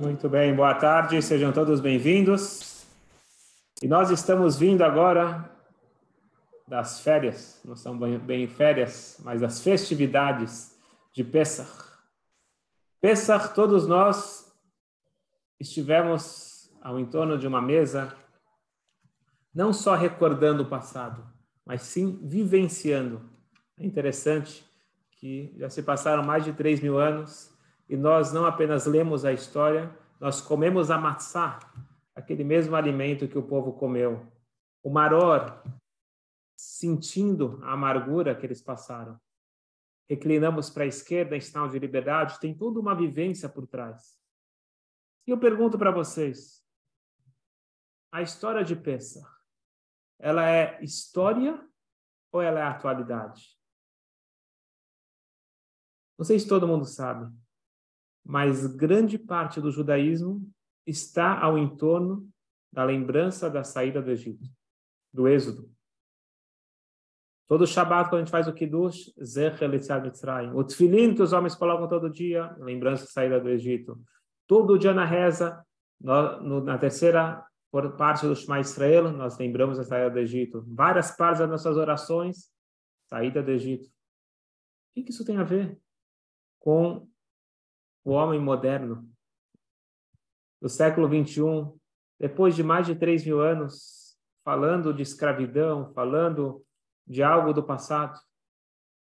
Muito bem, boa tarde, sejam todos bem-vindos. E nós estamos vindo agora das férias, não são bem férias, mas das festividades de Pesach. Pesach, todos nós estivemos ao entorno de uma mesa, não só recordando o passado, mas sim vivenciando. É interessante que já se passaram mais de 3 mil anos e nós não apenas lemos a história, nós comemos a matzá, aquele mesmo alimento que o povo comeu. O maror, sentindo a amargura que eles passaram. Reclinamos para a esquerda em sinal de liberdade, tem toda uma vivência por trás. E eu pergunto para vocês, a história de Pesach, ela é história ou ela é atualidade? Não sei se todo mundo sabe, mas grande parte do judaísmo está ao entorno da lembrança da saída do Egito, do Êxodo. Todo Shabat, quando a gente faz o Kiddush, Zecher Litzad Mitzrayim. O Tfilin que os homens colocam todo dia, lembrança da saída do Egito. Todo dia na reza, na terceira parte do Shema Israel, nós lembramos a saída do Egito. Várias partes das nossas orações, saída do Egito. O que isso tem a ver? com o homem moderno do século 21, depois de mais de 3 mil anos, falando de escravidão, falando de algo do passado.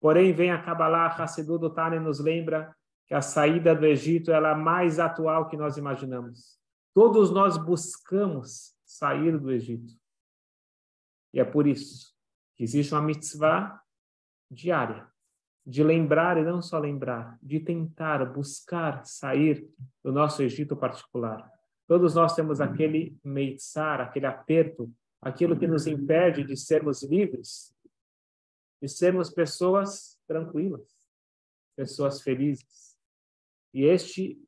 Porém, vem a Kabbalah, a Hassidu do Tane nos lembra que a saída do Egito é mais atual que nós imaginamos. Todos nós buscamos sair do Egito. E é por isso que existe uma mitzvah diária de lembrar e não só lembrar, de tentar buscar sair do nosso Egito particular. Todos nós temos aquele meitzar, aquele aperto, aquilo que nos impede de sermos livres, de sermos pessoas tranquilas, pessoas felizes. E este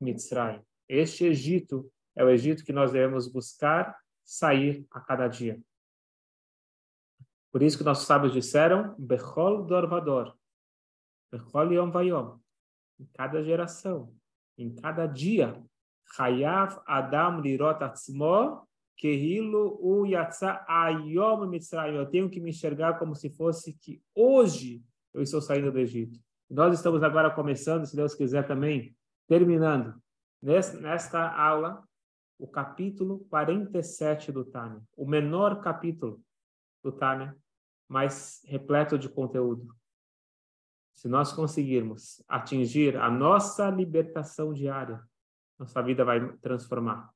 Mitzrayim, este Egito, é o Egito que nós devemos buscar sair a cada dia. Por isso que nossos sábios disseram, Bechol Dorvador, Bechol Yom Vayom, em cada geração, em cada dia, Hayav Adam Lirot Atzmo, Kehilo U Yatsa Ayom Mitzrayim. Eu tenho que me enxergar como se fosse que hoje eu estou saindo do Egito. Nós estamos agora começando, se Deus quiser também, terminando, nesta aula, o capítulo 47 do Tânia, o menor capítulo do Tânia, mas repleto de conteúdo. Se nós conseguirmos atingir a nossa libertação diária, nossa vida vai transformar.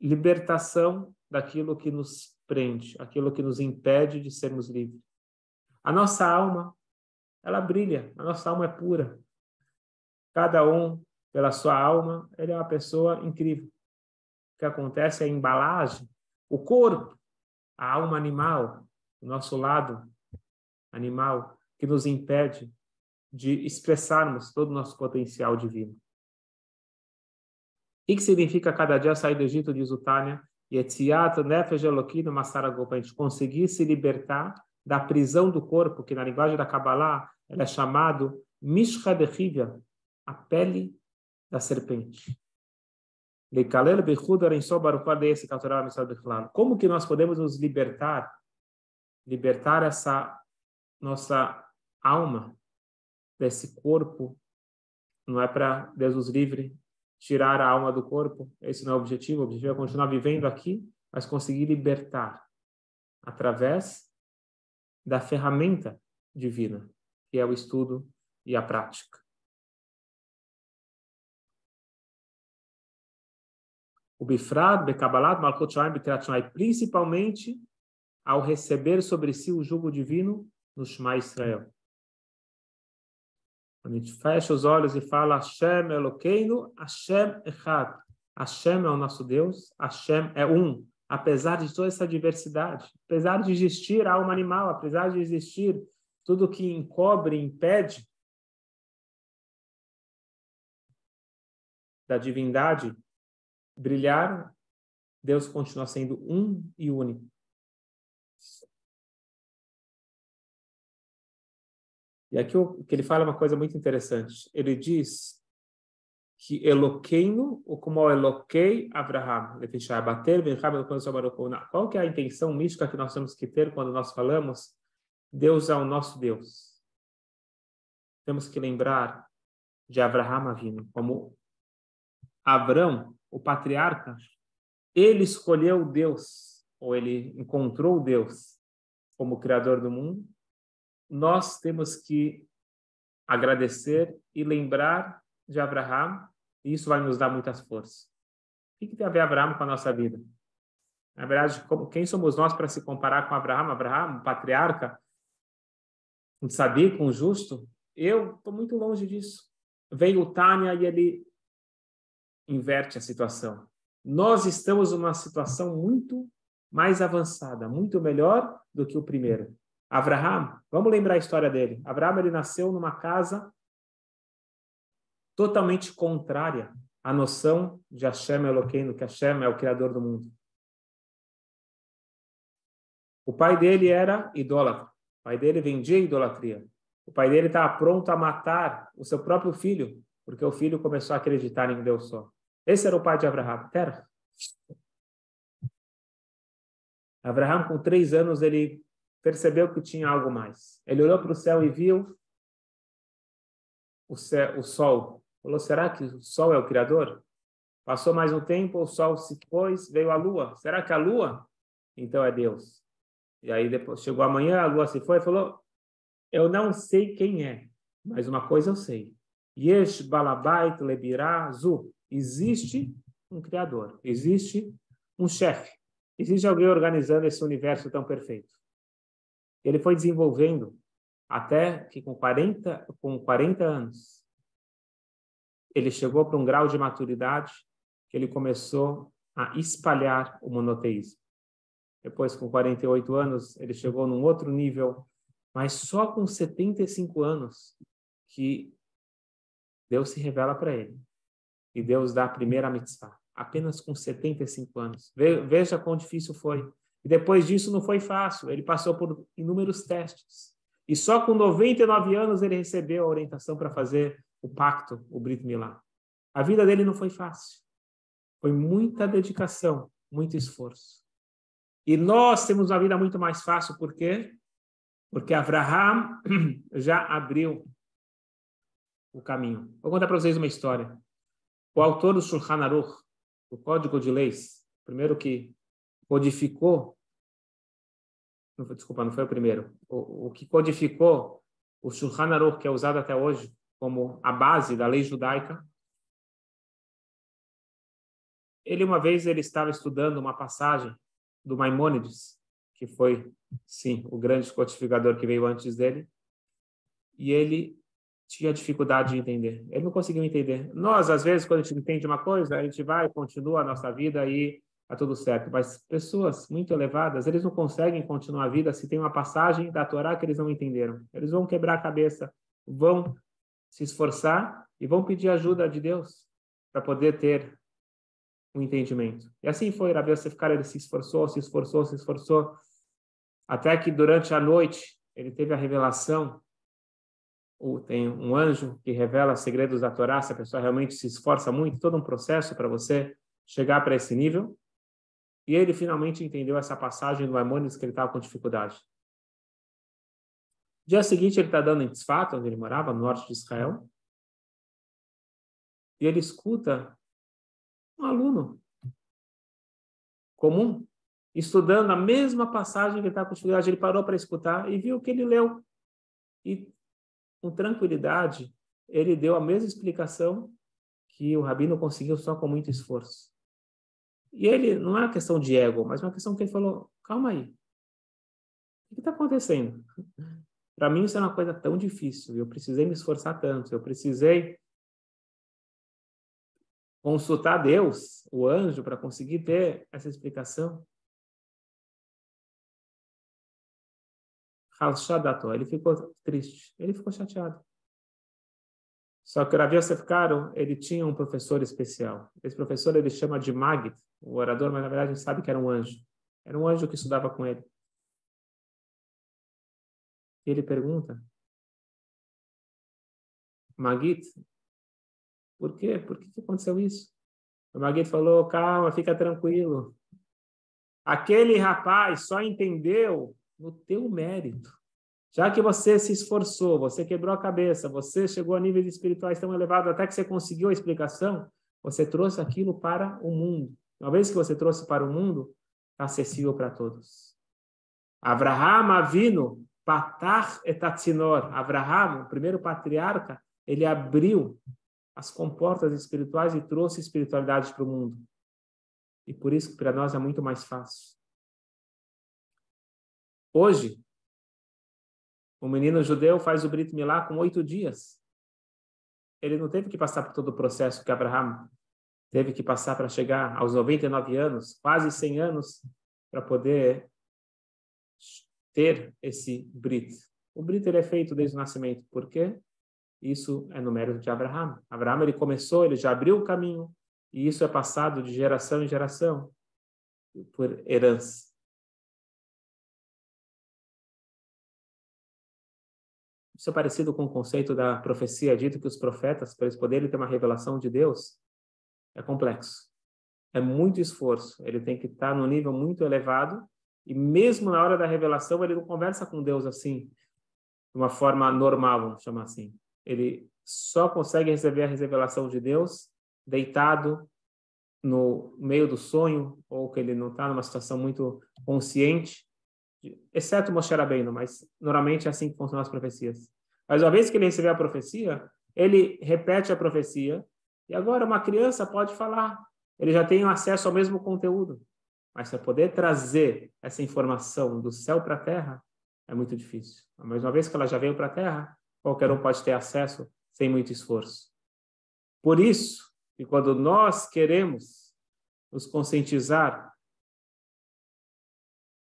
Libertação daquilo que nos prende, aquilo que nos impede de sermos livres. A nossa alma, ela brilha, a nossa alma é pura. Cada um, pela sua alma, ele é uma pessoa incrível. O que acontece é a embalagem, o corpo, a alma animal, nosso lado animal, que nos impede de expressarmos todo o nosso potencial divino. O que significa cada dia sair do Egito, diz o Tânia? Masarago, para a gente conseguir se libertar da prisão do corpo, que na linguagem da Kabbalah ela é chamado mishcha de a pele da serpente. Como que nós podemos nos libertar libertar essa nossa alma desse corpo. Não é para Deus nos livre tirar a alma do corpo. Esse não é o objetivo. O objetivo é continuar vivendo aqui, mas conseguir libertar através da ferramenta divina, que é o estudo e a prática. O Bifrad, Bekabalat, Malkut Shaim, principalmente ao receber sobre si o jugo divino no Shema Israel. Quando a gente fecha os olhos e fala Hashem Elokeinu, Hashem Echad. Hashem é o nosso Deus, Hashem é um. Apesar de toda essa diversidade, apesar de existir a alma animal, apesar de existir tudo que encobre, impede da divindade brilhar, Deus continua sendo um e único. E aqui o que ele fala é uma coisa muito interessante. Ele diz que Eloqueino, ou como Eloquei Abraham, bater, qual que é a intenção mística que nós temos que ter quando nós falamos Deus é o nosso Deus? Temos que lembrar de Abraham Avino, como Abraão, o patriarca, ele escolheu Deus, ou ele encontrou Deus como Criador do mundo, nós temos que agradecer e lembrar de Abraão, e isso vai nos dar muitas forças. O que tem a ver Abraão com a nossa vida? Na verdade, como, quem somos nós para se comparar com Abraão? Abraão, um patriarca, um saber, um justo? Eu estou muito longe disso. Vem o Tânia e ele inverte a situação. Nós estamos numa situação muito mais avançada, muito melhor do que o primeiro. Abraham, vamos lembrar a história dele. Abraham ele nasceu numa casa totalmente contrária à noção de Hashem Eloqueno, que Hashem é o criador do mundo. O pai dele era idólatra. O pai dele vendia idolatria. O pai dele estava pronto a matar o seu próprio filho, porque o filho começou a acreditar em Deus só. Esse era o pai de Abraham. Terra. Abraham, com três anos, ele percebeu que tinha algo mais. Ele olhou para o céu e viu o, céu, o sol. Falou: será que o sol é o Criador? Passou mais um tempo, o sol se pôs, veio a lua. Será que a lua? Então é Deus. E aí depois chegou amanhã, a lua se foi e falou: Eu não sei quem é, mas uma coisa eu sei. Yesh balabait lebirá zu. Existe um Criador, existe um chefe, existe alguém organizando esse universo tão perfeito. Ele foi desenvolvendo até que com 40, com 40 anos, ele chegou para um grau de maturidade que ele começou a espalhar o monoteísmo. Depois, com 48 anos, ele chegou num outro nível, mas só com 75 anos que Deus se revela para ele. E Deus dá a primeira mitzvah, apenas com 75 anos. Veja quão difícil foi. E depois disso não foi fácil, ele passou por inúmeros testes. E só com 99 anos ele recebeu a orientação para fazer o pacto, o Brit Milá. A vida dele não foi fácil. Foi muita dedicação, muito esforço. E nós temos uma vida muito mais fácil, por quê? Porque Abraham já abriu o caminho. Vou contar para vocês uma história. O autor do Shulchan Aruch, o Código de Leis, primeiro que codificou desculpa, não foi o primeiro. O, o que codificou o Shulchan Aruch, que é usado até hoje como a base da lei judaica. Ele uma vez ele estava estudando uma passagem do Maimônides, que foi, sim, o grande codificador que veio antes dele, e ele tinha dificuldade de entender. Ele não conseguiu entender. Nós, às vezes, quando a gente entende uma coisa, a gente vai, continua a nossa vida e tá tudo certo. Mas pessoas muito elevadas, eles não conseguem continuar a vida se tem uma passagem da Torá que eles não entenderam. Eles vão quebrar a cabeça, vão se esforçar e vão pedir ajuda de Deus para poder ter um entendimento. E assim foi, Rabi Yosef ele se esforçou, se esforçou, se esforçou, até que durante a noite ele teve a revelação tem um anjo que revela segredos da Torá, se a pessoa realmente se esforça muito, todo um processo para você chegar para esse nível. E ele finalmente entendeu essa passagem do Maimônides que ele estava com dificuldade. Dia seguinte, ele está dando em Tzfat, onde ele morava, no norte de Israel. E ele escuta um aluno comum, estudando a mesma passagem que ele estava com dificuldade. Ele parou para escutar e viu que ele leu. E, com tranquilidade, ele deu a mesma explicação que o rabino conseguiu só com muito esforço. E ele, não é uma questão de ego, mas uma questão que ele falou: calma aí. O que está acontecendo? Para mim, isso é uma coisa tão difícil. Eu precisei me esforçar tanto. Eu precisei consultar Deus, o anjo, para conseguir ter essa explicação. Ele ficou triste. Ele ficou chateado. Só que o Rav Yosef Karo, ele tinha um professor especial. Esse professor ele chama de Magid, o orador, mas na verdade a gente sabe que era um anjo. Era um anjo que estudava com ele. E ele pergunta, Magid, Por quê? Por que aconteceu isso? O Maguito falou, calma, fica tranquilo. Aquele rapaz só entendeu no teu mérito. Já que você se esforçou, você quebrou a cabeça, você chegou a níveis espirituais tão elevados até que você conseguiu a explicação, você trouxe aquilo para o mundo. Uma vez que você trouxe para o mundo, está acessível para todos. Abraham Avino, Patar etatzinor. Abraham, o primeiro patriarca, ele abriu as comportas espirituais e trouxe espiritualidade para o mundo. E por isso que para nós é muito mais fácil. Hoje, o menino judeu faz o Brit Milá com oito dias. Ele não teve que passar por todo o processo que Abraham teve que passar para chegar aos 99 anos, quase 100 anos, para poder ter esse Brit. O Brit ele é feito desde o nascimento. Por quê? Isso é no mérito de Abraham. Abraham ele começou, ele já abriu o caminho, e isso é passado de geração em geração por herança. Isso é parecido com o conceito da profecia, dito que os profetas, para eles poderem ter uma revelação de Deus, é complexo. É muito esforço. Ele tem que estar no nível muito elevado e mesmo na hora da revelação, ele não conversa com Deus assim, de uma forma normal, vamos chamar assim. Ele só consegue receber a revelação de Deus deitado no meio do sonho, ou que ele não está numa situação muito consciente, exceto Moshe Rabbeinu, mas normalmente é assim que funcionam as profecias. Mas uma vez que ele recebeu a profecia, ele repete a profecia, e agora uma criança pode falar, ele já tem acesso ao mesmo conteúdo. Mas para poder trazer essa informação do céu para a terra, é muito difícil. Mas uma vez que ela já veio para a terra, qualquer um pode ter acesso sem muito esforço. Por isso, que quando nós queremos nos conscientizar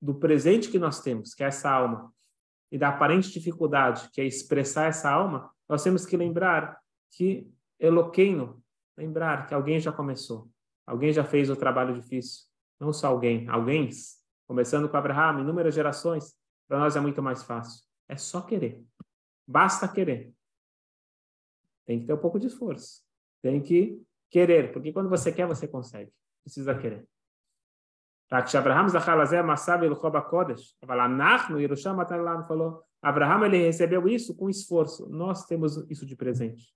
do presente que nós temos, que é essa alma, e da aparente dificuldade, que é expressar essa alma, nós temos que lembrar que Eloqueno, lembrar que alguém já começou, alguém já fez o trabalho difícil, não só alguém, alguém, começando com Abraham, inúmeras gerações, para nós é muito mais fácil. É só querer. Basta querer. Tem que ter um pouco de esforço. Tem que querer, porque quando você quer, você consegue. Precisa querer. כשאברהם זכה לזה, מסע והלכו בקודש, אבל אנחנו, ירושלים מתן לנו, falou, Abraham ele recebeu isso com esforço. Nós temos isso de presente.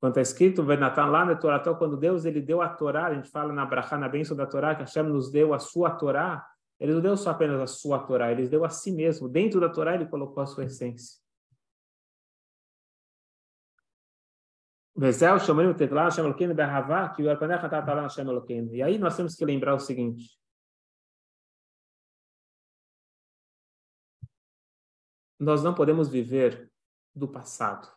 Quando está escrito, Venatan lá no Torá, quando Deus ele deu a Torá, a gente fala na Brachá, na bênção da Torá, que Hashem nos deu a sua Torá, ele não deu só apenas a sua Torá, ele deu a si mesmo. Dentro da Torá, ele colocou a sua essência. Vezel que o. E aí nós temos que lembrar o seguinte. Nós não podemos viver do passado.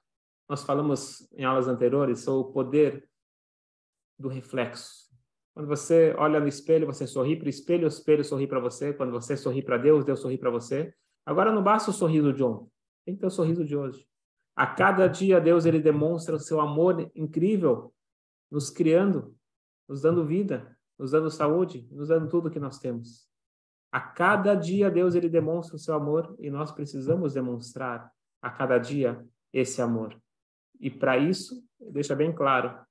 Nós falamos em aulas anteriores sobre o poder do reflexo. Quando você olha no espelho, você sorri para o espelho, o espelho sorri para você. Quando você sorri para Deus, Deus sorri para você. Agora não basta o sorriso de ontem, tem que ter o sorriso de hoje. A cada dia Deus ele demonstra o seu amor incrível, nos criando, nos dando vida, nos dando saúde, nos dando tudo que nós temos. A cada dia Deus ele demonstra o seu amor e nós precisamos demonstrar a cada dia esse amor. E para isso, deixa bem claro,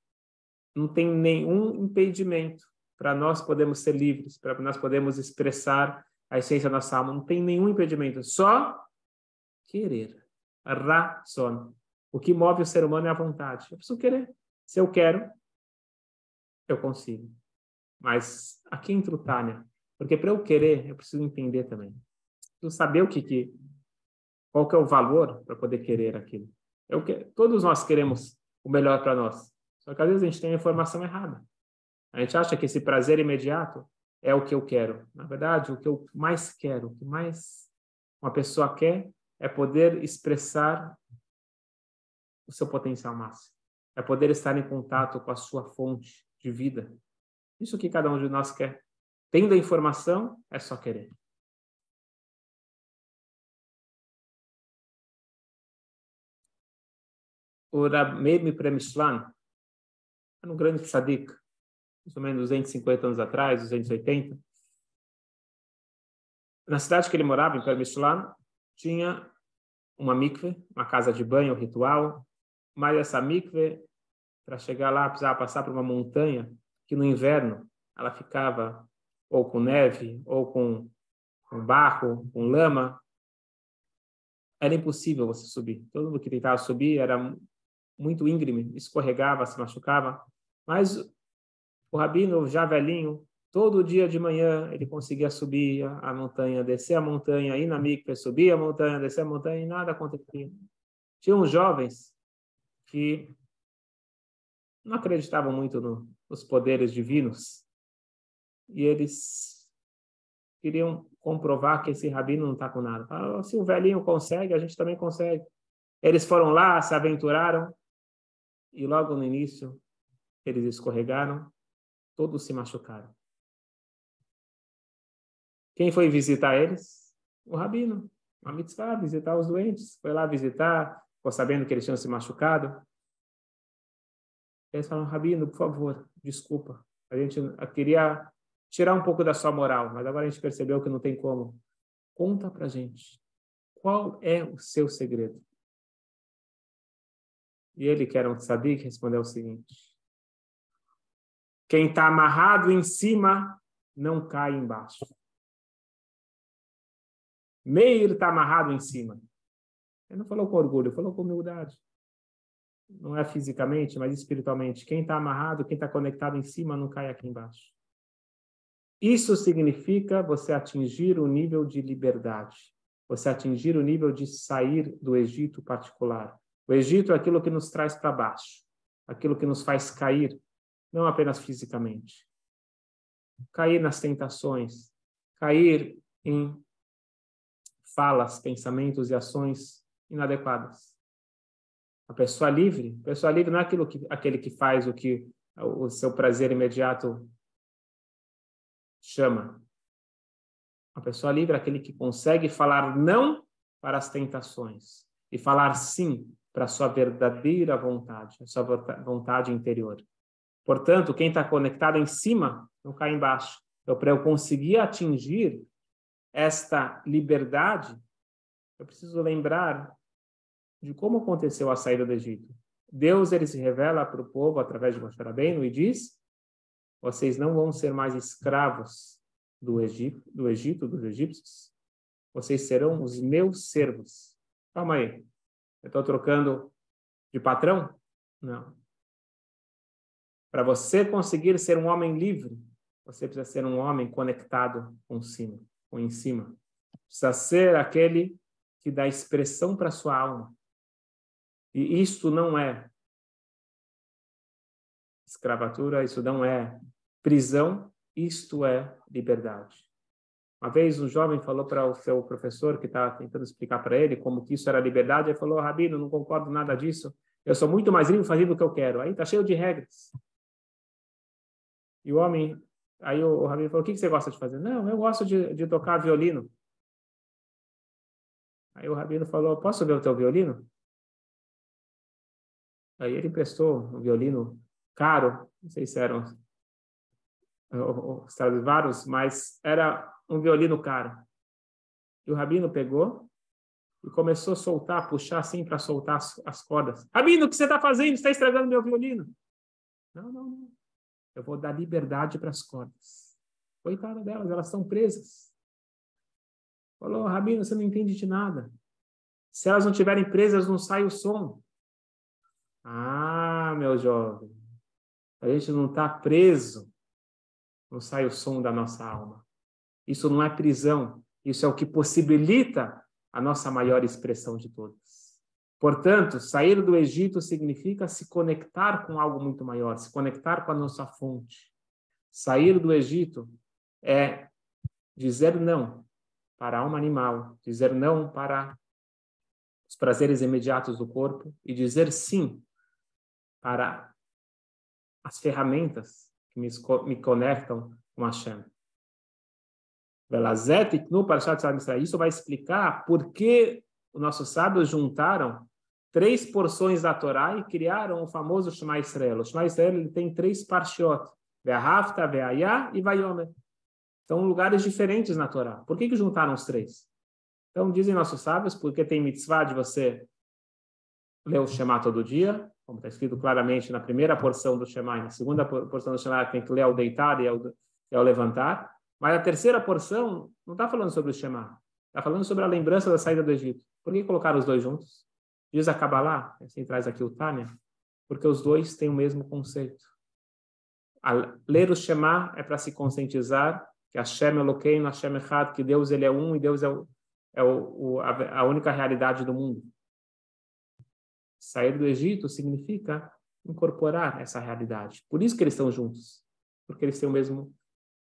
não tem nenhum impedimento para nós podermos ser livres, para nós podermos expressar a essência da nossa alma. Não tem nenhum impedimento, só querer. Razon. O que move o ser humano é a vontade. Eu preciso querer. Se eu quero, eu consigo. Mas aqui entra o Tânia. Porque para eu querer, eu preciso entender também. Preciso saber o que, que qual que é o valor para poder querer aquilo. Eu que, todos nós queremos o melhor para nós. Só que às vezes a gente tem a informação errada. A gente acha que esse prazer imediato é o que eu quero. Na verdade, o que eu mais quero, o que mais uma pessoa quer é poder expressar o seu potencial máximo. É poder estar em contato com a sua fonte de vida. Isso que cada um de nós quer. Tendo a informação, é só querer. O Rabmeir Premishlan era um grande tzadik, mais ou menos 250 anos atrás, 280. Na cidade que ele morava, em Premishlan, tinha uma mikve, uma casa de banho ritual, mas essa mikve, para chegar lá, precisava passar por uma montanha que no inverno ela ficava ou com neve, ou com, com barro, com lama. Era impossível você subir. Todo mundo que tentava subir era muito íngreme, escorregava, se machucava. Mas o rabino, já velhinho, todo dia de manhã ele conseguia subir a, montanha, descer a montanha, ir na mikve, subir a montanha, descer a montanha e nada acontecia. Tinha uns jovens que não acreditavam muito no, nos poderes divinos e eles queriam comprovar que esse rabino não está com nada. Falaram, se o velhinho consegue, a gente também consegue. Eles foram lá, se aventuraram e logo no início eles escorregaram, todos se machucaram. Quem foi visitar eles? O rabino. A mitzvah, visitar os doentes. Foi lá visitar, ficou sabendo que eles tinham se machucado. Eles falaram, rabino, por favor, desculpa. A gente queria tirar um pouco da sua moral, mas agora a gente percebeu que não tem como. Conta pra gente. Qual é o seu segredo? E ele, que era um tzadik, respondeu o seguinte: Quem está amarrado em cima não cai embaixo. Meir está amarrado em cima. Ele não falou com orgulho, falou com humildade. Não é fisicamente, mas espiritualmente. Quem está amarrado, quem está conectado em cima, não cai aqui embaixo. Isso significa você atingir o nível de liberdade, você atingir o nível de sair do Egito particular. O Egito é aquilo que nos traz para baixo, aquilo que nos faz cair, não apenas fisicamente. Cair nas tentações, cair em falas, pensamentos e ações inadequadas. A pessoa livre, a pessoa livre não é aquilo que, aquele que faz o que o seu prazer imediato chama. A pessoa livre é aquele que consegue falar não para as tentações e falar sim para a sua verdadeira vontade, a sua vontade interior. Portanto, quem está conectado em cima não cai embaixo. Então, para eu conseguir atingir esta liberdade, eu preciso lembrar de como aconteceu a saída do Egito. Deus ele se revela para o povo através de Moshe e diz vocês não vão ser mais escravos do Egito, do Egito, dos egípcios. Vocês serão os meus servos. Calma aí. Eu estou trocando de patrão? Não. Para você conseguir ser um homem livre, você precisa ser um homem conectado com com em cima. Precisa ser aquele que dá expressão para sua alma. E isto não é escravatura, isso não é prisão, isto é liberdade. Uma vez um jovem falou para o seu professor, que estava tentando explicar para ele como que isso era liberdade, ele falou, Rabino, não concordo nada disso, eu sou muito mais livre fazendo o que eu quero. Aí está cheio de regras. E o homem, aí o, Rabino falou, o que, que você gosta de fazer? Não, eu gosto de, de tocar violino. Aí o Rabino falou, posso ver o teu violino? Aí ele emprestou um violino caro, não sei se eram Stradivarius, mas era um violino caro. E o Rabino pegou e começou a soltar, puxar assim para soltar as, as, cordas. Rabino, o que você está fazendo? Você está estragando meu violino. Não, não, não. Eu vou dar liberdade para as cordas. Coitada delas, elas estão presas. Falou, Rabino, você não entende de nada. Se elas não estiverem presas, não sai o som. Ah, meu jovem, a gente não está preso, não sai o som da nossa alma. Isso não é prisão, isso é o que possibilita a nossa maior expressão de todas. Portanto, sair do Egito significa se conectar com algo muito maior, se conectar com a nossa fonte. Sair do Egito é dizer não para a alma animal, dizer não para os prazeres imediatos do corpo e dizer sim para as ferramentas que me, me conectam com Hashem. Isso vai explicar por que os nossos sábios juntaram três porções da Torá e criaram o famoso Shema Israel. O Shema Israel ele tem três parshiot, Ve'ahavta, Ve'ayah e Vayomer. São lugares diferentes na Torá. Por que, que juntaram os três? Então, dizem nossos sábios, porque tem mitzvah de você ler o Shema todo dia, como está escrito claramente na primeira porção do Shema, e na segunda porção do Shema tem que ler ao deitar e ao, e ao levantar, mas a terceira porção não está falando sobre o Shema, está falando sobre a lembrança da saída do Egito. Por que colocar os dois juntos? Diz a Kabbalah, assim traz aqui o Tânia, porque os dois têm o mesmo conceito. A ler o Shema é para se conscientizar que Hashem Elokeinu, Hashem Echad, que Deus ele é um e Deus é, o, é o, a, a única realidade do mundo. Sair do Egito significa incorporar essa realidade. Por isso que eles estão juntos, porque eles têm o mesmo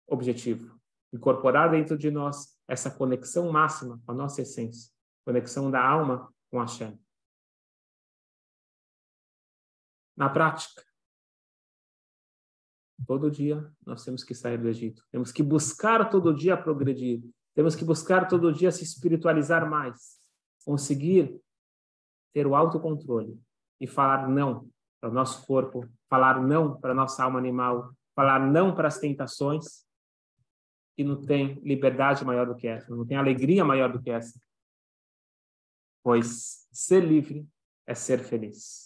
objetivo. Incorporar dentro de nós essa conexão máxima com a nossa essência, conexão da alma com Hashem. Na prática, todo dia nós temos que sair do Egito. Temos que buscar todo dia progredir. Temos que buscar todo dia se espiritualizar mais. Conseguir ter o autocontrole e falar não para o nosso corpo, falar não para a nossa alma animal, falar não para as tentações, e não tem liberdade maior do que essa, não tem alegria maior do que essa. Pois ser livre é ser feliz.